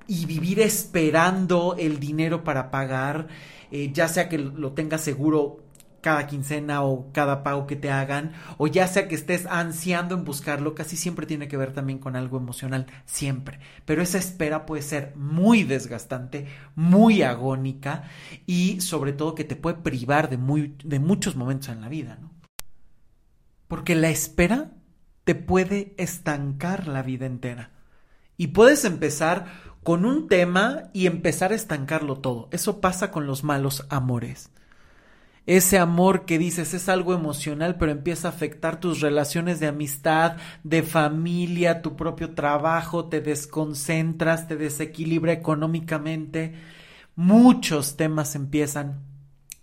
y vivir esperando el dinero para pagar, eh, ya sea que lo tengas seguro cada quincena o cada pago que te hagan, o ya sea que estés ansiando en buscarlo, casi siempre tiene que ver también con algo emocional, siempre. Pero esa espera puede ser muy desgastante, muy agónica y sobre todo que te puede privar de, muy, de muchos momentos en la vida, ¿no? Porque la espera te puede estancar la vida entera. Y puedes empezar con un tema y empezar a estancarlo todo. Eso pasa con los malos amores ese amor que dices es algo emocional, pero empieza a afectar tus relaciones de amistad, de familia, tu propio trabajo, te desconcentras, te desequilibra económicamente. Muchos temas empiezan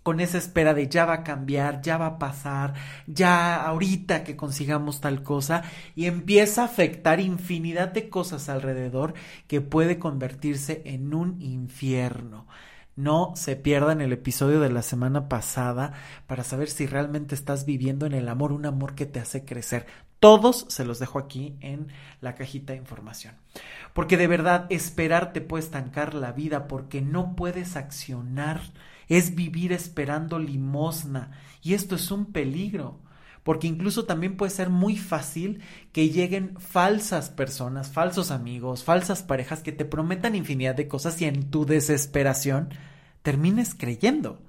con esa espera de ya va a cambiar, ya va a pasar, ya ahorita que consigamos tal cosa, y empieza a afectar infinidad de cosas alrededor que puede convertirse en un infierno. No se pierdan el episodio de la semana pasada para saber si realmente estás viviendo en el amor, un amor que te hace crecer. Todos se los dejo aquí en la cajita de información. Porque de verdad esperar te puede estancar la vida porque no puedes accionar. Es vivir esperando limosna. Y esto es un peligro porque incluso también puede ser muy fácil que lleguen falsas personas, falsos amigos, falsas parejas que te prometan infinidad de cosas y en tu desesperación termines creyendo,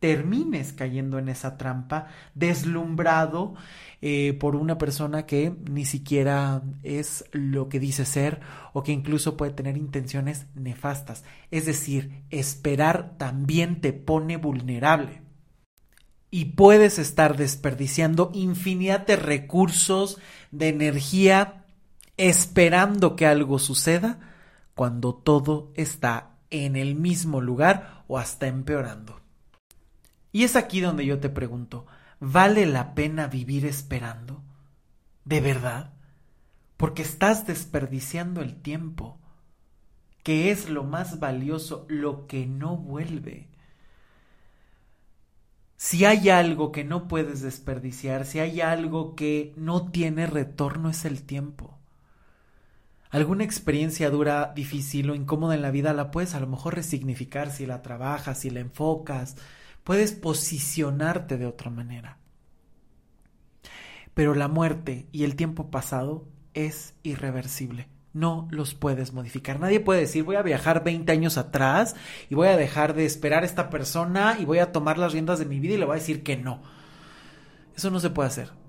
termines cayendo en esa trampa, deslumbrado eh, por una persona que ni siquiera es lo que dice ser o que incluso puede tener intenciones nefastas. Es decir, esperar también te pone vulnerable y puedes estar desperdiciando infinidad de recursos, de energía, esperando que algo suceda cuando todo está en el mismo lugar o hasta empeorando. Y es aquí donde yo te pregunto, ¿vale la pena vivir esperando? ¿De verdad? Porque estás desperdiciando el tiempo, que es lo más valioso, lo que no vuelve. Si hay algo que no puedes desperdiciar, si hay algo que no tiene retorno, es el tiempo. Alguna experiencia dura, difícil o incómoda en la vida la puedes a lo mejor resignificar si la trabajas, si la enfocas, puedes posicionarte de otra manera. Pero la muerte y el tiempo pasado es irreversible no los puedes modificar. Nadie puede decir voy a viajar 20 años atrás y voy a dejar de esperar a esta persona y voy a tomar las riendas de mi vida y le voy a decir que no. Eso no se puede hacer.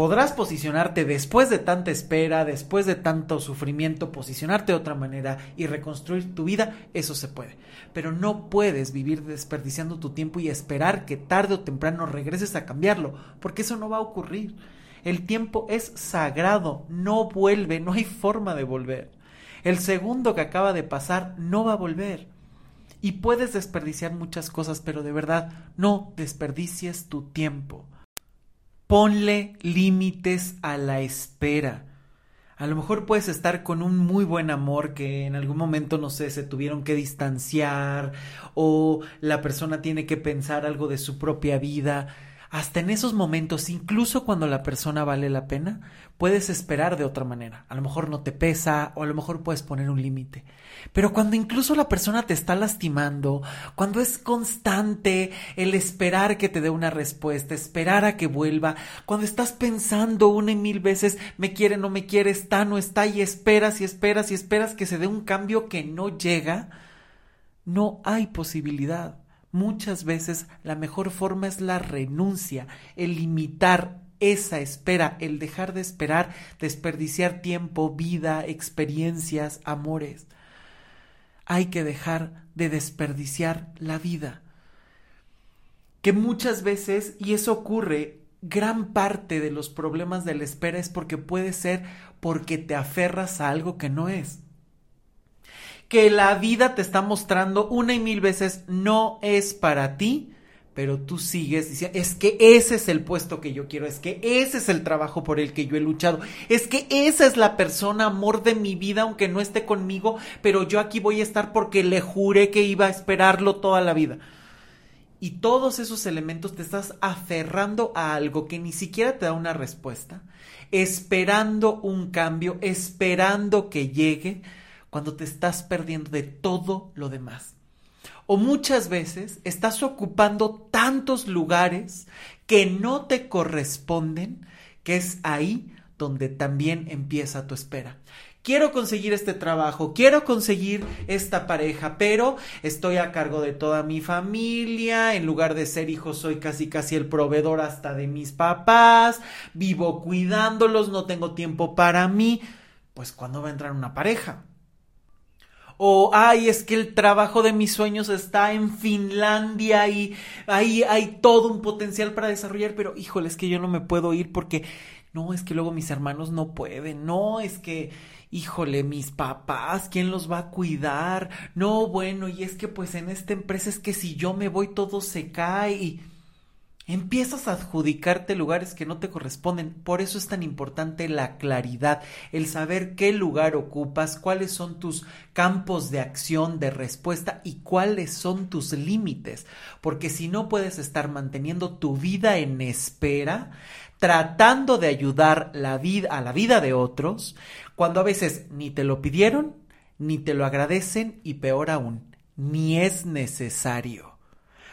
Podrás posicionarte después de tanta espera, después de tanto sufrimiento, posicionarte de otra manera y reconstruir tu vida, eso se puede. Pero no puedes vivir desperdiciando tu tiempo y esperar que tarde o temprano regreses a cambiarlo, porque eso no va a ocurrir. El tiempo es sagrado, no vuelve, no hay forma de volver. El segundo que acaba de pasar no va a volver. Y puedes desperdiciar muchas cosas, pero de verdad no desperdicies tu tiempo. Ponle límites a la espera. A lo mejor puedes estar con un muy buen amor que en algún momento, no sé, se tuvieron que distanciar o la persona tiene que pensar algo de su propia vida hasta en esos momentos, incluso cuando la persona vale la pena, puedes esperar de otra manera. A lo mejor no te pesa o a lo mejor puedes poner un límite. Pero cuando incluso la persona te está lastimando, cuando es constante el esperar que te dé una respuesta, esperar a que vuelva, cuando estás pensando una y mil veces, me quiere, no me quiere, está, no está, y esperas y esperas y esperas que se dé un cambio que no llega, no hay posibilidad. Muchas veces la mejor forma es la renuncia, el limitar esa espera, el dejar de esperar, desperdiciar tiempo, vida, experiencias, amores. Hay que dejar de desperdiciar la vida. Que muchas veces, y eso ocurre, gran parte de los problemas de la espera es porque puede ser porque te aferras a algo que no es que la vida te está mostrando una y mil veces no es para ti, pero tú sigues diciendo, es que ese es el puesto que yo quiero, es que ese es el trabajo por el que yo he luchado, es que esa es la persona, amor de mi vida, aunque no esté conmigo, pero yo aquí voy a estar porque le juré que iba a esperarlo toda la vida. Y todos esos elementos te estás aferrando a algo que ni siquiera te da una respuesta, esperando un cambio, esperando que llegue, cuando te estás perdiendo de todo lo demás. O muchas veces estás ocupando tantos lugares que no te corresponden, que es ahí donde también empieza tu espera. Quiero conseguir este trabajo, quiero conseguir esta pareja, pero estoy a cargo de toda mi familia, en lugar de ser hijo soy casi casi el proveedor hasta de mis papás, vivo cuidándolos, no tengo tiempo para mí. Pues ¿cuándo va a entrar una pareja? O ay, es que el trabajo de mis sueños está en Finlandia y ahí hay todo un potencial para desarrollar, pero híjole, es que yo no me puedo ir porque no, es que luego mis hermanos no pueden, no, es que híjole, mis papás, ¿quién los va a cuidar? No, bueno, y es que pues en esta empresa es que si yo me voy todo se cae y Empiezas a adjudicarte lugares que no te corresponden. Por eso es tan importante la claridad, el saber qué lugar ocupas, cuáles son tus campos de acción, de respuesta y cuáles son tus límites. Porque si no puedes estar manteniendo tu vida en espera, tratando de ayudar a la vida de otros, cuando a veces ni te lo pidieron, ni te lo agradecen y peor aún, ni es necesario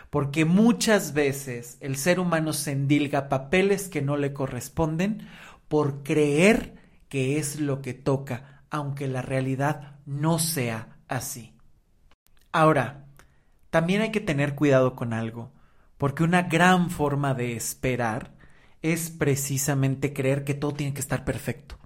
porque muchas veces el ser humano se endilga papeles que no le corresponden por creer que es lo que toca, aunque la realidad no sea así. Ahora, también hay que tener cuidado con algo, porque una gran forma de esperar es precisamente creer que todo tiene que estar perfecto.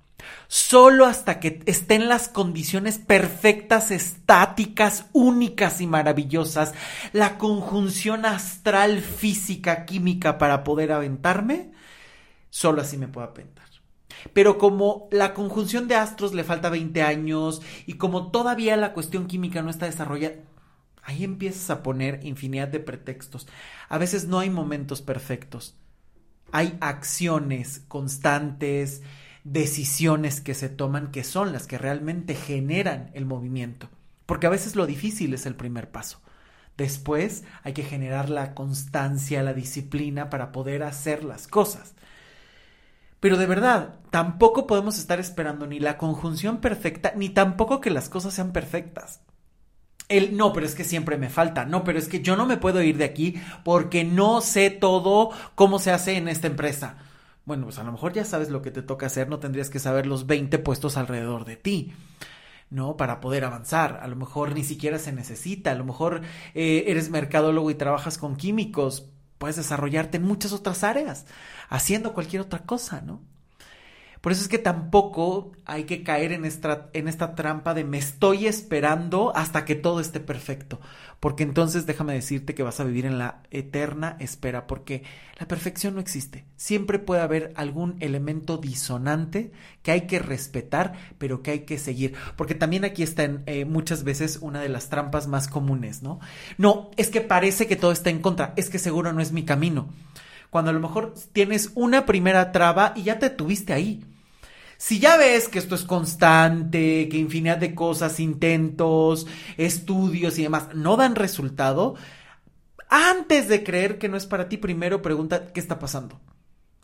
Solo hasta que estén las condiciones perfectas, estáticas, únicas y maravillosas, la conjunción astral, física, química para poder aventarme, solo así me puedo aventar. Pero como la conjunción de astros le falta 20 años y como todavía la cuestión química no está desarrollada, ahí empiezas a poner infinidad de pretextos. A veces no hay momentos perfectos. Hay acciones constantes, decisiones que se toman que son las que realmente generan el movimiento. Porque a veces lo difícil es el primer paso. Después hay que generar la constancia, la disciplina para poder hacer las cosas. Pero de verdad, tampoco podemos estar esperando ni la conjunción perfecta, ni tampoco que las cosas sean perfectas. El no, pero es que siempre me falta, no, pero es que yo no me puedo ir de aquí porque no sé todo cómo se hace en esta empresa. Bueno, pues a lo mejor ya sabes lo que te toca hacer, no tendrías que saber los 20 puestos alrededor de ti. ¿no? Para poder avanzar. A lo mejor ni siquiera se necesita. A lo mejor eh, eres mercadólogo y trabajas con químicos. Puedes desarrollarte en muchas otras áreas, haciendo cualquier otra cosa, ¿no? Por eso es que tampoco hay que caer en esta, en esta trampa de me estoy esperando hasta que todo esté perfecto. Porque entonces déjame decirte que vas a vivir en la eterna espera, porque la perfección no existe. Siempre puede haber algún elemento disonante que hay que respetar, pero que hay que seguir. Porque también aquí está eh, muchas veces una de las trampas más comunes, ¿no? No, es que parece que todo está en contra, es que seguro no es mi camino cuando a lo mejor tienes una primera traba y ya te tuviste ahí. Si ya ves que esto es constante, que infinidad de cosas, intentos, estudios y demás no dan resultado, antes de creer que no es para ti, primero pregunta qué está pasando.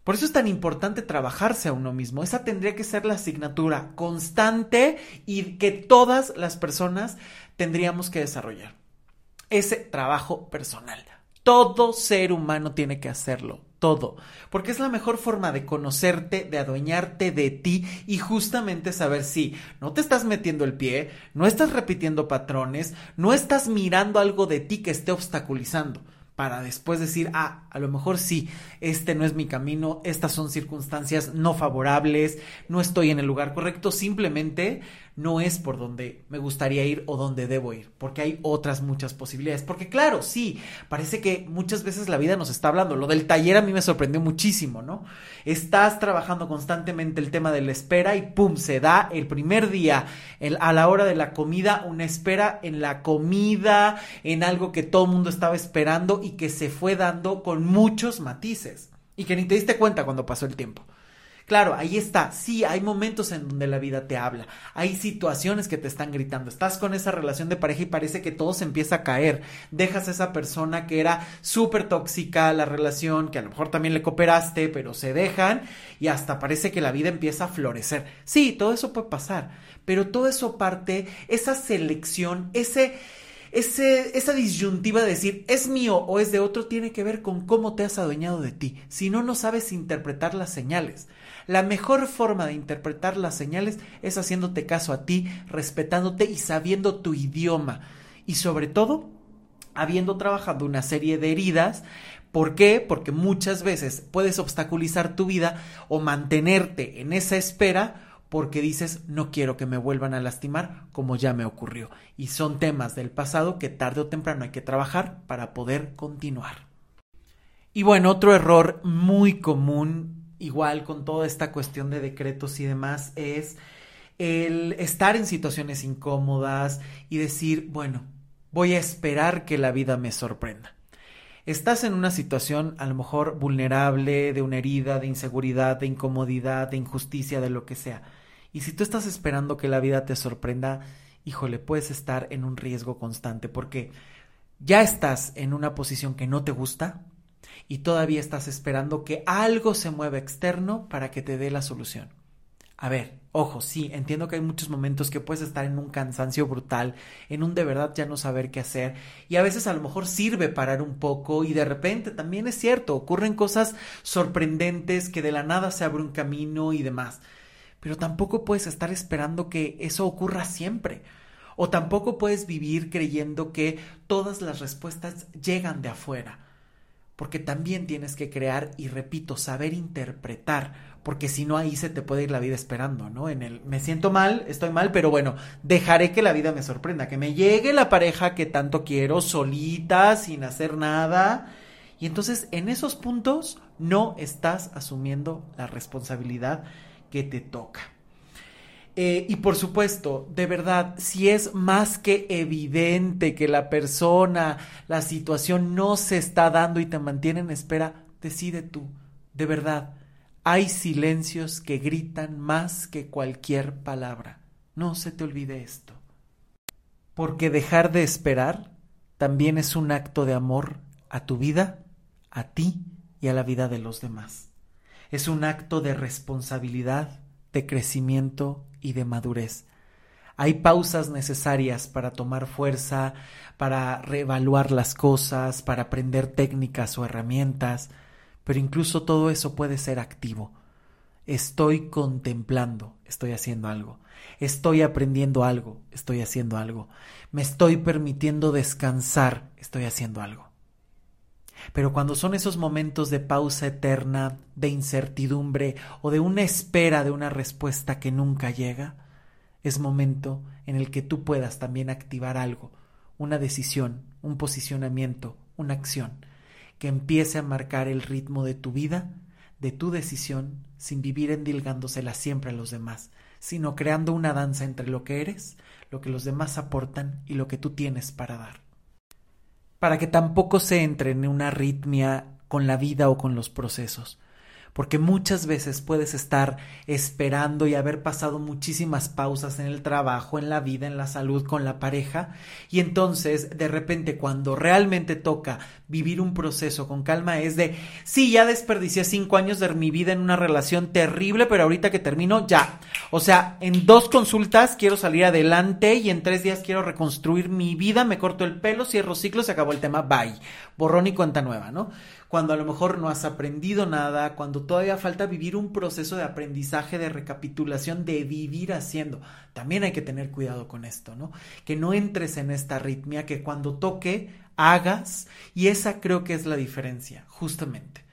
Por eso es tan importante trabajarse a uno mismo. Esa tendría que ser la asignatura constante y que todas las personas tendríamos que desarrollar. Ese trabajo personal. Todo ser humano tiene que hacerlo, todo, porque es la mejor forma de conocerte, de adueñarte de ti y justamente saber si no te estás metiendo el pie, no estás repitiendo patrones, no estás mirando algo de ti que esté obstaculizando para después decir, ah, a lo mejor sí, este no es mi camino, estas son circunstancias no favorables, no estoy en el lugar correcto, simplemente no es por donde me gustaría ir o donde debo ir, porque hay otras muchas posibilidades. Porque claro, sí, parece que muchas veces la vida nos está hablando. Lo del taller a mí me sorprendió muchísimo, ¿no? Estás trabajando constantemente el tema de la espera y ¡pum! se da el primer día a la hora de la comida una espera en la comida, en algo que todo el mundo estaba esperando y que se fue dando con muchos matices y que ni te diste cuenta cuando pasó el tiempo. Claro, ahí está. Sí, hay momentos en donde la vida te habla. Hay situaciones que te están gritando. Estás con esa relación de pareja y parece que todo se empieza a caer. Dejas a esa persona que era súper tóxica, la relación, que a lo mejor también le cooperaste, pero se dejan y hasta parece que la vida empieza a florecer. Sí, todo eso puede pasar, pero todo eso parte, esa selección, ese esa disyuntiva de decir es mío o es de otro tiene que ver con cómo te has adueñado de ti. Si no, no sabes interpretar las señales. La mejor forma de interpretar las señales es haciéndote caso a ti, respetándote y sabiendo tu idioma. Y sobre todo, habiendo trabajado una serie de heridas. ¿Por qué? Porque muchas veces puedes obstaculizar tu vida o mantenerte en esa espera porque dices no quiero que me vuelvan a lastimar como ya me ocurrió. Y son temas del pasado que tarde o temprano hay que trabajar para poder continuar. Y bueno, otro error muy común igual con toda esta cuestión de decretos y demás, es el estar en situaciones incómodas y decir, bueno, voy a esperar que la vida me sorprenda. Estás en una situación a lo mejor vulnerable, de una herida, de inseguridad, de incomodidad, de injusticia, de lo que sea. Y si tú estás esperando que la vida te sorprenda, híjole, puedes estar en un riesgo constante porque ya estás en una posición que no te gusta, y todavía estás esperando que algo se mueva externo para que te dé la solución. A ver, ojo, sí, entiendo que hay muchos momentos que puedes estar en un cansancio brutal, en un de verdad ya no saber qué hacer, y a veces a lo mejor sirve parar un poco y de repente también es cierto, ocurren cosas sorprendentes que de la nada se abre un camino y demás, pero tampoco puedes estar esperando que eso ocurra siempre. O tampoco puedes vivir creyendo que todas las respuestas llegan de afuera porque también tienes que crear y repito, saber interpretar, porque si no ahí se te puede ir la vida esperando, ¿no? En el me siento mal, estoy mal, pero bueno, dejaré que la vida me sorprenda, que me llegue la pareja que tanto quiero solita, sin hacer nada. Y entonces en esos puntos no estás asumiendo la responsabilidad que te toca. Eh, y por supuesto, de verdad, si es más que evidente que la persona, la situación no se está dando y te mantiene en espera, decide tú. De verdad, hay silencios que gritan más que cualquier palabra. No se te olvide esto. Porque dejar de esperar también es un acto de amor a tu vida, a ti y a la vida de los demás. Es un acto de responsabilidad, de crecimiento y de madurez. Hay pausas necesarias para tomar fuerza, para reevaluar las cosas, para aprender técnicas o herramientas, pero incluso todo eso puede ser activo. Estoy contemplando, estoy haciendo algo. Estoy aprendiendo algo, estoy haciendo algo. Me estoy permitiendo descansar, estoy haciendo algo. Pero cuando son esos momentos de pausa eterna, de incertidumbre o de una espera de una respuesta que nunca llega, es momento en el que tú puedas también activar algo, una decisión, un posicionamiento, una acción, que empiece a marcar el ritmo de tu vida, de tu decisión, sin vivir endilgándosela siempre a los demás, sino creando una danza entre lo que eres, lo que los demás aportan y lo que tú tienes para dar para que tampoco se entre en una arritmia con la vida o con los procesos. porque muchas veces puedes estar esperando y haber pasado muchísimas pausas en el trabajo, en la vida, en la salud, con la pareja, y entonces de repente cuando realmente toca vivir un proceso con calma es de, sí, ya desperdicié cinco años de mi vida en una relación terrible, pero ahorita que termino, ya. O sea, en dos consultas quiero salir adelante y en tres días quiero reconstruir mi vida, me corto el pelo, cierro ciclo, se acabó el tema, bye. Borrón y cuenta nueva, ¿no? Cuando a lo mejor no has aprendido nada, cuando todavía falta vivir un proceso de aprendizaje, de recapitulación, de vivir haciendo. También hay que tener cuidado con esto, ¿no? Que no entres en esta arritmia, que cuando toque, hagas, y esa creo que es la diferencia, justamente.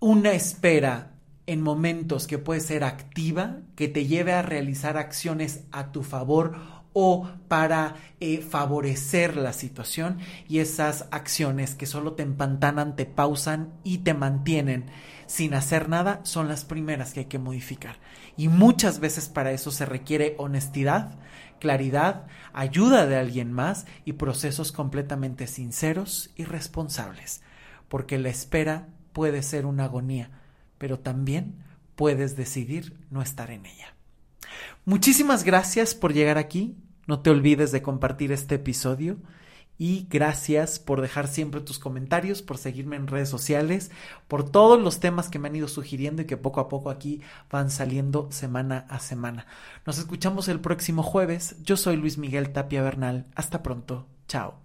Una espera en momentos que puede ser activa, que te lleve a realizar acciones a tu favor o para eh, favorecer la situación y esas acciones que solo te empantanan, te pausan y te mantienen sin hacer nada son las primeras que hay que modificar. Y muchas veces para eso se requiere honestidad, claridad, ayuda de alguien más y procesos completamente sinceros y responsables, porque la espera puede ser una agonía, pero también puedes decidir no estar en ella. Muchísimas gracias por llegar aquí. No te olvides de compartir este episodio y gracias por dejar siempre tus comentarios, por seguirme en redes sociales, por todos los temas que me han ido sugiriendo y que poco a poco aquí van saliendo semana a semana. Nos escuchamos el próximo jueves. Yo soy Luis Miguel Tapia Bernal. Hasta pronto. Chao.